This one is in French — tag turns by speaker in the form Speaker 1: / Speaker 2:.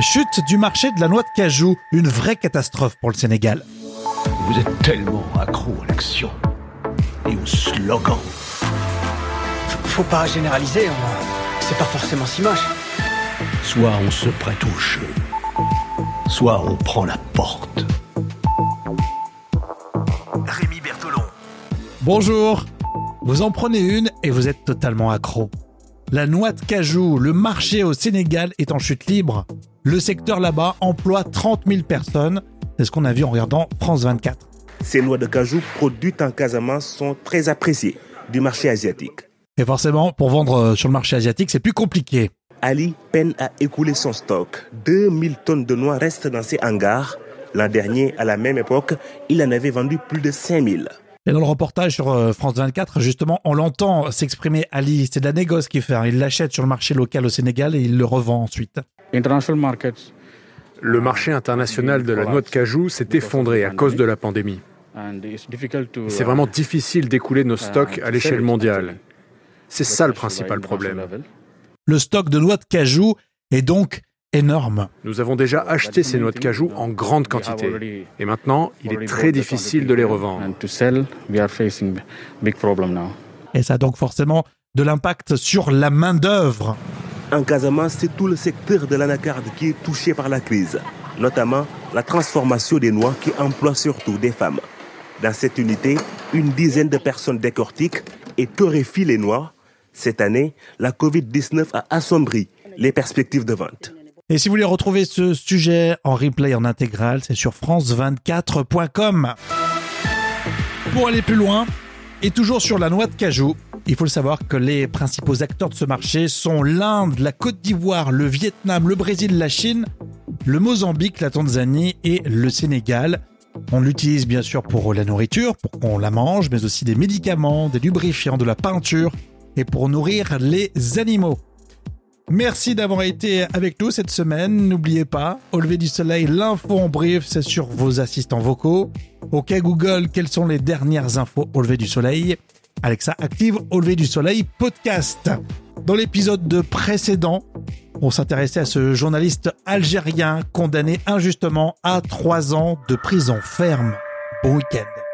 Speaker 1: Chute du marché de la noix de cajou, une vraie catastrophe pour le Sénégal.
Speaker 2: Vous êtes tellement accro à l'action et au slogan.
Speaker 3: Faut pas généraliser, on- c'est pas forcément si moche.
Speaker 2: Soit on se prête au jeu, soit on prend la porte.
Speaker 4: Rémi Bertolon.
Speaker 1: Bonjour Vous en prenez une et vous êtes totalement accro. La noix de cajou, le marché au Sénégal est en chute libre. Le secteur là-bas emploie 30 000 personnes. C'est ce qu'on a vu en regardant France 24.
Speaker 5: Ces noix de cajou produites en Casamance sont très appréciées du marché asiatique.
Speaker 1: Et forcément, pour vendre euh, sur le marché asiatique, c'est plus compliqué.
Speaker 5: Ali peine à écouler son stock. 2000 tonnes de noix restent dans ses hangars. L'an dernier, à la même époque, il en avait vendu plus de 5000.
Speaker 1: Et dans le reportage sur euh, France 24, justement, on l'entend s'exprimer Ali. C'est de la négoce qu'il fait. hein. Il l'achète sur le marché local au Sénégal et il le revend ensuite.
Speaker 6: International markets
Speaker 7: Le marché international de la noix de cajou s'est effondré à cause de la pandémie. C'est vraiment difficile d'écouler nos stocks à l'échelle mondiale. C'est ça le principal problème.
Speaker 1: Le stock de noix de cajou est donc énorme.
Speaker 7: Nous avons déjà acheté ces noix de cajou en grande quantité. Et maintenant, il est très difficile de les revendre.
Speaker 6: And to sell, we are facing big problem now.
Speaker 1: Et ça a donc forcément de l'impact sur la main-d'œuvre.
Speaker 5: En Casamance, c'est tout le secteur de l'anacarde qui est touché par la crise, notamment la transformation des noix qui emploie surtout des femmes. Dans cette unité, une dizaine de personnes décortiquent et torréfient les noix. Cette année, la Covid-19 a assombri les perspectives de vente.
Speaker 1: Et si vous voulez retrouver ce sujet en replay en intégral, c'est sur france24.com. Pour aller plus loin, et toujours sur la noix de cajou, il faut le savoir que les principaux acteurs de ce marché sont l'Inde, la Côte d'Ivoire, le Vietnam, le Brésil, la Chine, le Mozambique, la Tanzanie et le Sénégal. On l'utilise bien sûr pour la nourriture, pour qu'on la mange, mais aussi des médicaments, des lubrifiants, de la peinture et pour nourrir les animaux. Merci d'avoir été avec nous cette semaine. N'oubliez pas, au lever du soleil, l'info en brief, c'est sur vos assistants vocaux. Ok Google, quelles sont les dernières infos au lever du soleil? Alexa active au lever du soleil podcast. Dans l'épisode de précédent, on s'intéressait à ce journaliste algérien condamné injustement à trois ans de prison ferme. Bon week-end.